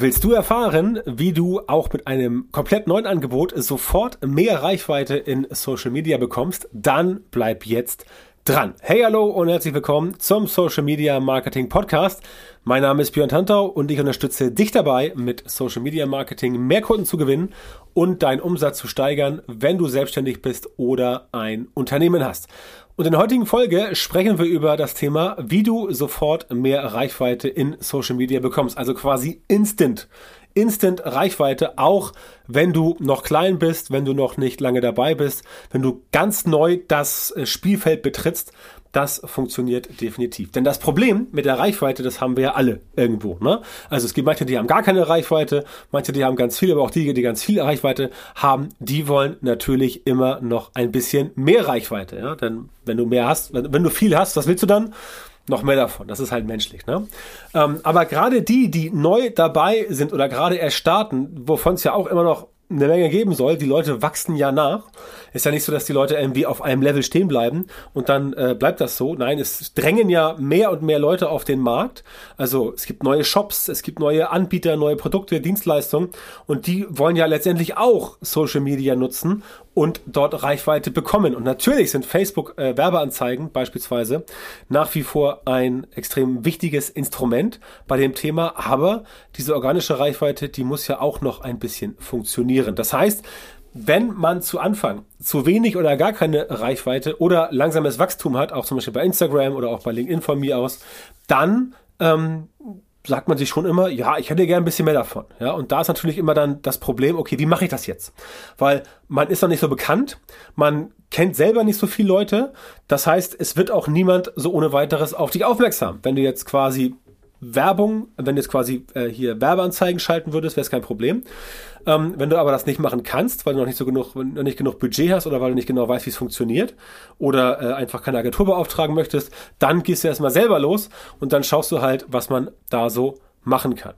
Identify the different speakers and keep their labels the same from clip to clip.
Speaker 1: Willst du erfahren, wie du auch mit einem komplett neuen Angebot sofort mehr Reichweite in Social Media bekommst? Dann bleib jetzt dran. Hey, hallo und herzlich willkommen zum Social Media Marketing Podcast. Mein Name ist Björn Tantau und ich unterstütze dich dabei, mit Social Media Marketing mehr Kunden zu gewinnen und deinen Umsatz zu steigern, wenn du selbstständig bist oder ein Unternehmen hast. Und in der heutigen Folge sprechen wir über das Thema, wie du sofort mehr Reichweite in Social Media bekommst. Also quasi instant. Instant Reichweite, auch wenn du noch klein bist, wenn du noch nicht lange dabei bist, wenn du ganz neu das äh, Spielfeld betrittst das funktioniert definitiv. Denn das Problem mit der Reichweite, das haben wir ja alle irgendwo. Ne? Also es gibt manche, die haben gar keine Reichweite, manche, die haben ganz viel, aber auch die, die ganz viel Reichweite haben, die wollen natürlich immer noch ein bisschen mehr Reichweite. Ja? Denn wenn du mehr hast, wenn, wenn du viel hast, was willst du dann? Noch mehr davon. Das ist halt menschlich. Ne? Ähm, aber gerade die, die neu dabei sind oder gerade erst starten, wovon es ja auch immer noch eine Menge geben soll. Die Leute wachsen ja nach. Ist ja nicht so, dass die Leute irgendwie auf einem Level stehen bleiben und dann äh, bleibt das so. Nein, es drängen ja mehr und mehr Leute auf den Markt. Also es gibt neue Shops, es gibt neue Anbieter, neue Produkte, Dienstleistungen und die wollen ja letztendlich auch Social Media nutzen und dort Reichweite bekommen. Und natürlich sind Facebook äh, Werbeanzeigen beispielsweise nach wie vor ein extrem wichtiges Instrument bei dem Thema, aber diese organische Reichweite, die muss ja auch noch ein bisschen funktionieren. Das heißt, wenn man zu Anfang zu wenig oder gar keine Reichweite oder langsames Wachstum hat, auch zum Beispiel bei Instagram oder auch bei LinkedIn von mir aus, dann ähm, sagt man sich schon immer, ja, ich hätte gern ein bisschen mehr davon. Ja, und da ist natürlich immer dann das Problem, okay, wie mache ich das jetzt? Weil man ist noch nicht so bekannt, man kennt selber nicht so viele Leute. Das heißt, es wird auch niemand so ohne weiteres auf dich aufmerksam. Wenn du jetzt quasi Werbung, wenn du jetzt quasi äh, hier Werbeanzeigen schalten würdest, wäre es kein Problem. Ähm, wenn du aber das nicht machen kannst, weil du noch nicht so genug, noch nicht genug Budget hast oder weil du nicht genau weißt, wie es funktioniert oder äh, einfach keine Agentur beauftragen möchtest, dann gehst du erstmal selber los und dann schaust du halt, was man da so machen kann.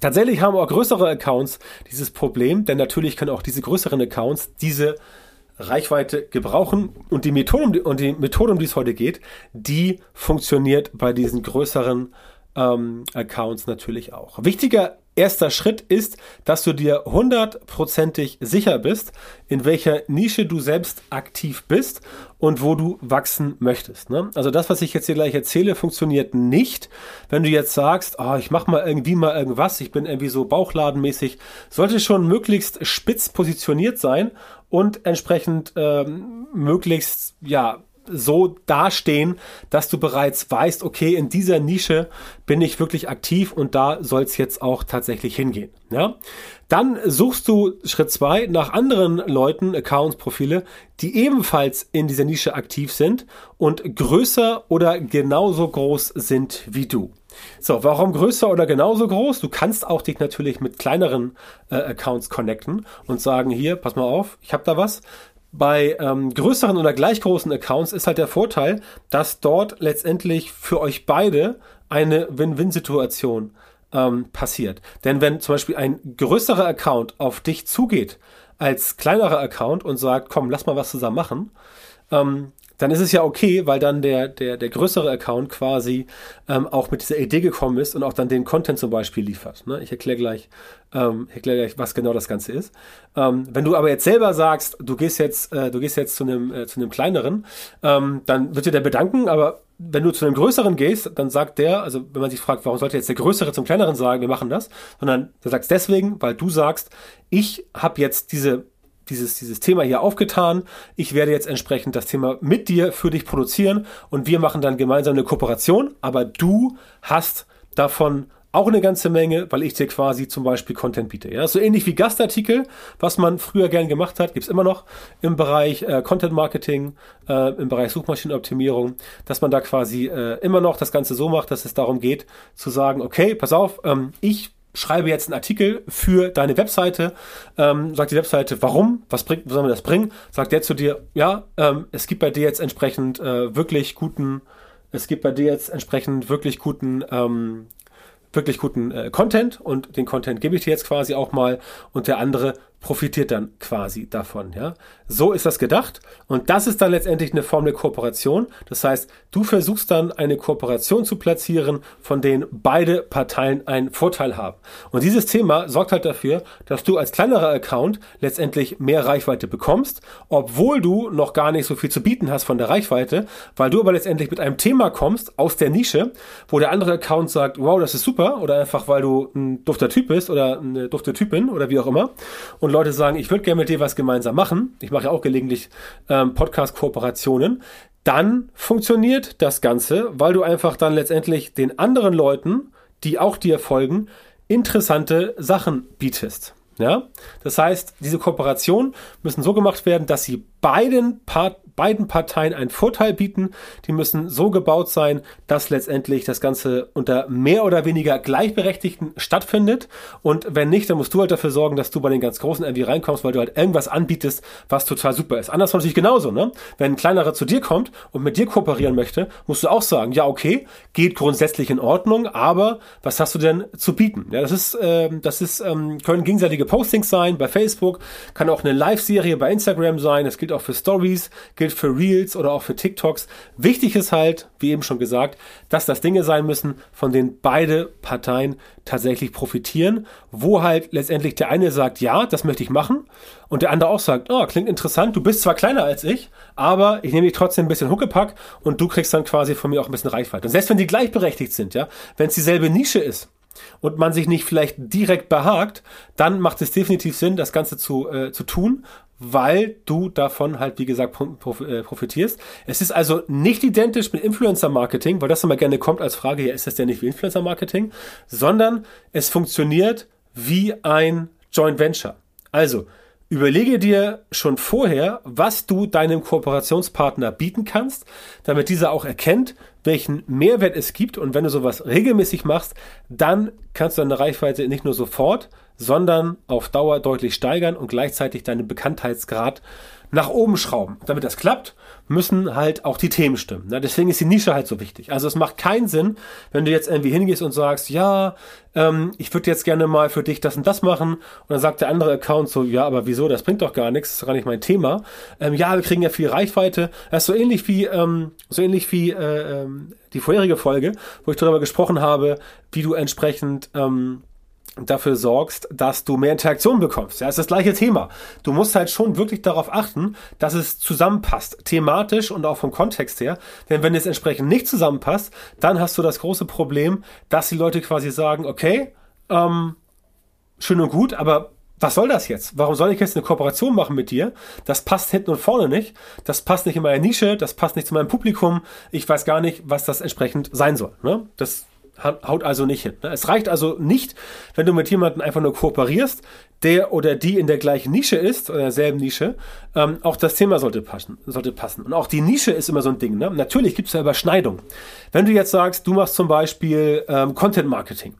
Speaker 1: Tatsächlich haben auch größere Accounts dieses Problem, denn natürlich können auch diese größeren Accounts diese Reichweite gebrauchen und die Methode, und die Methode, um die es heute geht, die funktioniert bei diesen größeren ähm, Accounts natürlich auch. Wichtiger erster Schritt ist, dass du dir hundertprozentig sicher bist, in welcher Nische du selbst aktiv bist und wo du wachsen möchtest. Ne? Also das, was ich jetzt hier gleich erzähle, funktioniert nicht. Wenn du jetzt sagst, oh, ich mache mal irgendwie mal irgendwas, ich bin irgendwie so bauchladenmäßig, sollte schon möglichst spitz positioniert sein und entsprechend ähm, möglichst ja so dastehen, dass du bereits weißt, okay, in dieser Nische bin ich wirklich aktiv und da soll es jetzt auch tatsächlich hingehen. Ja? Dann suchst du Schritt zwei nach anderen Leuten, Accounts, Profile, die ebenfalls in dieser Nische aktiv sind und größer oder genauso groß sind wie du. So, warum größer oder genauso groß? Du kannst auch dich natürlich mit kleineren äh, Accounts connecten und sagen, hier, pass mal auf, ich habe da was. Bei ähm, größeren oder gleich großen Accounts ist halt der Vorteil, dass dort letztendlich für euch beide eine Win-Win-Situation ähm, passiert. Denn wenn zum Beispiel ein größerer Account auf dich zugeht als kleinerer Account und sagt, komm, lass mal was zusammen machen, ähm, dann ist es ja okay, weil dann der, der, der größere Account quasi ähm, auch mit dieser Idee gekommen ist und auch dann den Content zum Beispiel liefert. Ne? Ich erkläre gleich, ähm, erkläre gleich, was genau das Ganze ist. Ähm, wenn du aber jetzt selber sagst, du gehst jetzt, äh, du gehst jetzt zu einem, äh, zu einem kleineren, ähm, dann wird dir der bedanken, aber wenn du zu einem größeren gehst, dann sagt der, also wenn man sich fragt, warum sollte jetzt der größere zum kleineren sagen, wir machen das, sondern du sagst deswegen, weil du sagst, ich habe jetzt diese dieses, dieses Thema hier aufgetan. Ich werde jetzt entsprechend das Thema mit dir für dich produzieren und wir machen dann gemeinsam eine Kooperation, aber du hast davon auch eine ganze Menge, weil ich dir quasi zum Beispiel Content biete. Ja, so ähnlich wie Gastartikel, was man früher gern gemacht hat, gibt's immer noch im Bereich äh, Content Marketing, äh, im Bereich Suchmaschinenoptimierung, dass man da quasi äh, immer noch das Ganze so macht, dass es darum geht, zu sagen, okay, pass auf, ähm, ich schreibe jetzt einen Artikel für deine Webseite, ähm, sagt die Webseite, warum, was bringt, soll mir das bringen? Sagt der zu dir, ja, ähm, es gibt bei dir jetzt entsprechend äh, wirklich guten, es gibt bei dir jetzt entsprechend wirklich guten, ähm, wirklich guten äh, Content und den Content gebe ich dir jetzt quasi auch mal und der andere profitiert dann quasi davon. Ja? So ist das gedacht. Und das ist dann letztendlich eine Form der Kooperation. Das heißt, du versuchst dann eine Kooperation zu platzieren, von denen beide Parteien einen Vorteil haben. Und dieses Thema sorgt halt dafür, dass du als kleinerer Account letztendlich mehr Reichweite bekommst, obwohl du noch gar nicht so viel zu bieten hast von der Reichweite, weil du aber letztendlich mit einem Thema kommst aus der Nische, wo der andere Account sagt, wow, das ist super, oder einfach weil du ein dufter Typ bist oder eine dufte Typin oder wie auch immer. Und Leute sagen, ich würde gerne mit dir was gemeinsam machen, ich mache ja auch gelegentlich ähm, Podcast-Kooperationen, dann funktioniert das Ganze, weil du einfach dann letztendlich den anderen Leuten, die auch dir folgen, interessante Sachen bietest. Ja, das heißt, diese Kooperationen müssen so gemacht werden, dass sie beiden Part beiden Parteien einen Vorteil bieten. Die müssen so gebaut sein, dass letztendlich das Ganze unter mehr oder weniger Gleichberechtigten stattfindet. Und wenn nicht, dann musst du halt dafür sorgen, dass du bei den ganz Großen irgendwie reinkommst, weil du halt irgendwas anbietest, was total super ist. Andersrum natürlich genauso, ne? Wenn ein kleinerer zu dir kommt und mit dir kooperieren möchte, musst du auch sagen, ja, okay, geht grundsätzlich in Ordnung, aber was hast du denn zu bieten? Ja, das ist, äh, das ist, ähm, können gegenseitige Postings sein bei Facebook, kann auch eine Live-Serie bei Instagram sein, das gilt auch für Stories, gilt für Reels oder auch für TikToks. Wichtig ist halt, wie eben schon gesagt, dass das Dinge sein müssen, von denen beide Parteien tatsächlich profitieren, wo halt letztendlich der eine sagt, ja, das möchte ich machen und der andere auch sagt, oh, klingt interessant, du bist zwar kleiner als ich, aber ich nehme dich trotzdem ein bisschen Huckepack und du kriegst dann quasi von mir auch ein bisschen Reichweite. Und selbst wenn die gleichberechtigt sind, ja, wenn es dieselbe Nische ist, und man sich nicht vielleicht direkt behagt, dann macht es definitiv Sinn, das Ganze zu, äh, zu tun, weil du davon halt, wie gesagt, äh, profitierst. Es ist also nicht identisch mit Influencer-Marketing, weil das immer gerne kommt als Frage, ja, ist das denn nicht wie Influencer-Marketing, sondern es funktioniert wie ein Joint Venture. Also, Überlege dir schon vorher, was du deinem Kooperationspartner bieten kannst, damit dieser auch erkennt, welchen Mehrwert es gibt. Und wenn du sowas regelmäßig machst, dann kannst du deine Reichweite nicht nur sofort, sondern auf Dauer deutlich steigern und gleichzeitig deinen Bekanntheitsgrad nach oben schrauben. Damit das klappt, müssen halt auch die Themen stimmen. Ne? Deswegen ist die Nische halt so wichtig. Also es macht keinen Sinn, wenn du jetzt irgendwie hingehst und sagst, ja, ähm, ich würde jetzt gerne mal für dich das und das machen. Und dann sagt der andere Account so, ja, aber wieso, das bringt doch gar nichts, das ist gar nicht mein Thema. Ähm, ja, wir kriegen ja viel Reichweite. Das ist so ähnlich wie, ähm, so ähnlich wie äh, ähm, die vorherige Folge, wo ich darüber gesprochen habe, wie du entsprechend ähm, dafür sorgst, dass du mehr Interaktion bekommst. Ja, ist das gleiche Thema. Du musst halt schon wirklich darauf achten, dass es zusammenpasst, thematisch und auch vom Kontext her. Denn wenn es entsprechend nicht zusammenpasst, dann hast du das große Problem, dass die Leute quasi sagen, okay, ähm, schön und gut, aber was soll das jetzt? Warum soll ich jetzt eine Kooperation machen mit dir? Das passt hinten und vorne nicht. Das passt nicht in meine Nische, das passt nicht zu meinem Publikum. Ich weiß gar nicht, was das entsprechend sein soll. Ne? Das haut also nicht hin. Ne? Es reicht also nicht, wenn du mit jemandem einfach nur kooperierst, der oder die in der gleichen Nische ist, oder derselben Nische, ähm, auch das Thema sollte passen, sollte passen. Und auch die Nische ist immer so ein Ding. Ne? Natürlich gibt es ja Überschneidungen. Wenn du jetzt sagst, du machst zum Beispiel ähm, Content Marketing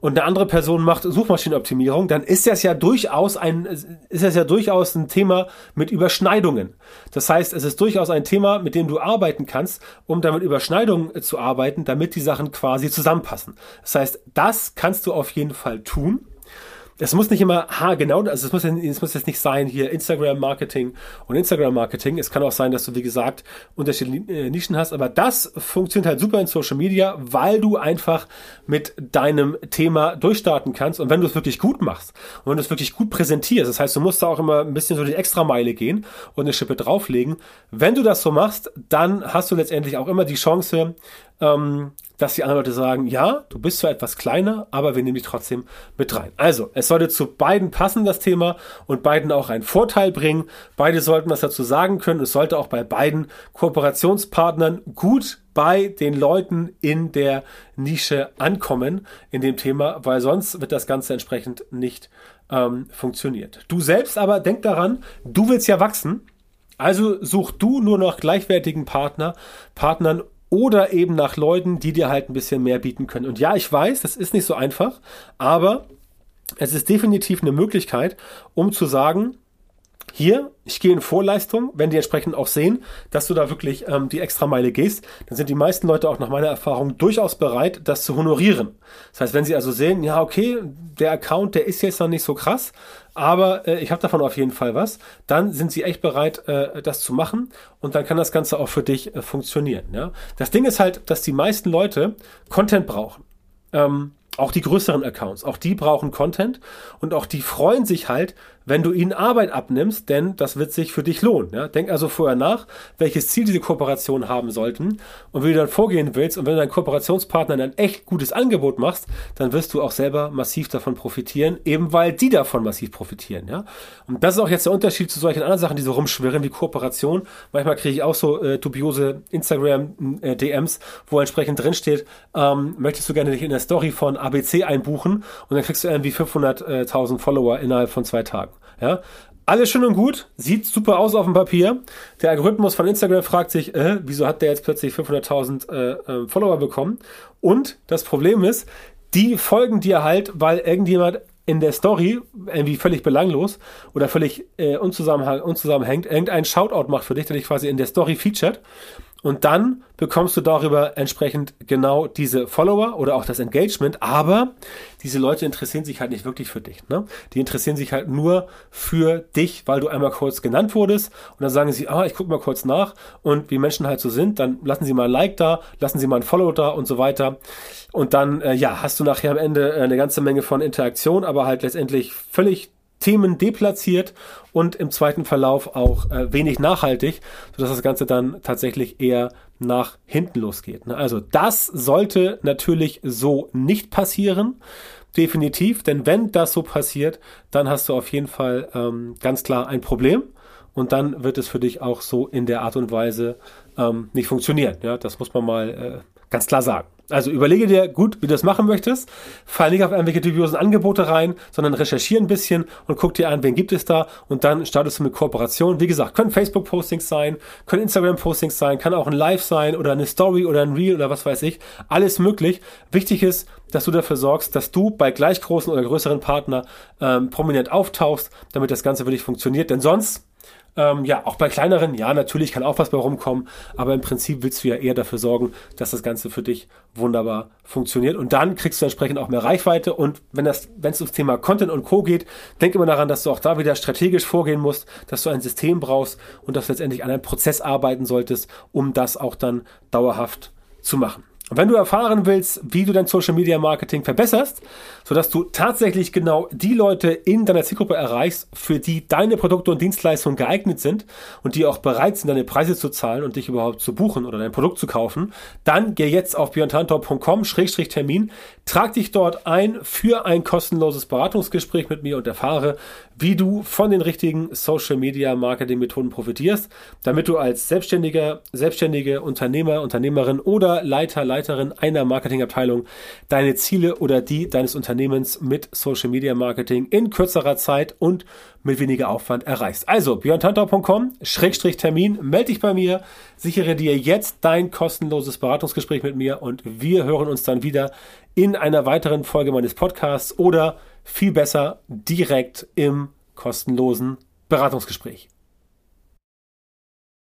Speaker 1: und eine andere Person macht Suchmaschinenoptimierung, dann ist das ja durchaus ein, ist das ja durchaus ein Thema mit Überschneidungen. Das heißt, es ist durchaus ein Thema, mit dem du arbeiten kannst, um damit Überschneidungen äh, zu arbeiten, damit die Sachen quasi zusammenpassen. Das heißt, das kannst du auf jeden Fall tun es muss nicht immer ha genau, also es muss, muss jetzt nicht sein hier Instagram Marketing und Instagram Marketing. Es kann auch sein, dass du wie gesagt unterschiedliche äh, Nischen hast, aber das funktioniert halt super in Social Media, weil du einfach mit deinem Thema durchstarten kannst und wenn du es wirklich gut machst und wenn du es wirklich gut präsentierst, das heißt, du musst da auch immer ein bisschen so die Extrameile gehen und eine Schippe drauflegen. Wenn du das so machst, dann hast du letztendlich auch immer die Chance, ähm, dass die anderen Leute sagen, ja, du bist zwar etwas kleiner, aber wir nehmen dich trotzdem mit rein. Also, es sollte zu beiden passen, das Thema, und beiden auch einen Vorteil bringen. Beide sollten was dazu sagen können. Es sollte auch bei beiden Kooperationspartnern gut bei den Leuten in der Nische ankommen in dem Thema, weil sonst wird das Ganze entsprechend nicht ähm, funktioniert. Du selbst aber denk daran, du willst ja wachsen. Also such du nur noch gleichwertigen Partner, Partnern oder eben nach Leuten, die dir halt ein bisschen mehr bieten können. Und ja, ich weiß, das ist nicht so einfach, aber es ist definitiv eine Möglichkeit, um zu sagen, hier, ich gehe in Vorleistung, wenn die entsprechend auch sehen, dass du da wirklich ähm, die extra Meile gehst, dann sind die meisten Leute auch nach meiner Erfahrung durchaus bereit, das zu honorieren. Das heißt, wenn sie also sehen, ja, okay, der Account, der ist jetzt noch nicht so krass, aber äh, ich habe davon auf jeden Fall was, dann sind sie echt bereit, äh, das zu machen und dann kann das Ganze auch für dich äh, funktionieren. Ja? Das Ding ist halt, dass die meisten Leute Content brauchen. Ähm, auch die größeren Accounts, auch die brauchen Content und auch die freuen sich halt, wenn du ihnen Arbeit abnimmst, denn das wird sich für dich lohnen. Ja? Denk also vorher nach, welches Ziel diese Kooperation haben sollten und wie du dann vorgehen willst. Und wenn du deinen ein echt gutes Angebot machst, dann wirst du auch selber massiv davon profitieren, eben weil die davon massiv profitieren. Ja? Und das ist auch jetzt der Unterschied zu solchen anderen Sachen, die so rumschwirren wie Kooperation. Manchmal kriege ich auch so äh, dubiose Instagram-DMs, äh, wo entsprechend drinsteht, ähm, möchtest du gerne dich in der Story von ABC einbuchen und dann kriegst du irgendwie 500.000 Follower innerhalb von zwei Tagen. Ja, alles schön und gut, sieht super aus auf dem Papier. Der Algorithmus von Instagram fragt sich, äh, wieso hat der jetzt plötzlich 500.000 äh, äh, Follower bekommen? Und das Problem ist, die folgen dir halt, weil irgendjemand in der Story irgendwie völlig belanglos oder völlig äh, unzusammenhängt irgendeinen Shoutout macht für dich, der dich quasi in der Story featured. Und dann bekommst du darüber entsprechend genau diese Follower oder auch das Engagement. Aber diese Leute interessieren sich halt nicht wirklich für dich. Ne? Die interessieren sich halt nur für dich, weil du einmal kurz genannt wurdest. Und dann sagen sie, ah, ich gucke mal kurz nach. Und wie Menschen halt so sind, dann lassen sie mal ein Like da, lassen sie mal ein Follow da und so weiter. Und dann, äh, ja, hast du nachher am Ende eine ganze Menge von Interaktion, aber halt letztendlich völlig Themen deplatziert und im zweiten Verlauf auch äh, wenig nachhaltig, sodass das Ganze dann tatsächlich eher nach hinten losgeht. Ne? Also das sollte natürlich so nicht passieren. Definitiv, denn wenn das so passiert, dann hast du auf jeden Fall ähm, ganz klar ein Problem und dann wird es für dich auch so in der Art und Weise ähm, nicht funktionieren. Ja, das muss man mal äh, ganz klar sagen. Also überlege dir gut, wie du das machen möchtest. Fall nicht auf irgendwelche dubiosen Angebote rein, sondern recherchiere ein bisschen und guck dir an, wen gibt es da und dann startest du mit Kooperation. Wie gesagt, können Facebook-Postings sein, können Instagram-Postings sein, kann auch ein Live sein oder eine Story oder ein Reel oder was weiß ich. Alles möglich. Wichtig ist, dass du dafür sorgst, dass du bei gleich großen oder größeren Partner ähm, prominent auftauchst, damit das Ganze wirklich funktioniert. Denn sonst ähm, ja, auch bei kleineren, ja, natürlich kann auch was bei rumkommen, aber im Prinzip willst du ja eher dafür sorgen, dass das Ganze für dich wunderbar funktioniert. Und dann kriegst du entsprechend auch mehr Reichweite. Und wenn es ums Thema Content und Co. geht, denk immer daran, dass du auch da wieder strategisch vorgehen musst, dass du ein System brauchst und dass du letztendlich an einem Prozess arbeiten solltest, um das auch dann dauerhaft zu machen. Wenn du erfahren willst, wie du dein Social Media Marketing verbesserst, sodass du tatsächlich genau die Leute in deiner Zielgruppe erreichst, für die deine Produkte und Dienstleistungen geeignet sind und die auch bereit sind, deine Preise zu zahlen und dich überhaupt zu buchen oder dein Produkt zu kaufen, dann geh jetzt auf björntantor.com-termin, trag dich dort ein für ein kostenloses Beratungsgespräch mit mir und erfahre, wie du von den richtigen Social Media Marketing Methoden profitierst, damit du als Selbstständiger, selbstständige Unternehmer, Unternehmerin oder Leiter, Leiter Leiterin einer Marketingabteilung deine Ziele oder die deines Unternehmens mit Social Media Marketing in kürzerer Zeit und mit weniger Aufwand erreichst. Also björntantau.com Schrägstrich Termin, melde dich bei mir, sichere dir jetzt dein kostenloses Beratungsgespräch mit mir und wir hören uns dann wieder in einer weiteren Folge meines Podcasts oder viel besser direkt im kostenlosen Beratungsgespräch.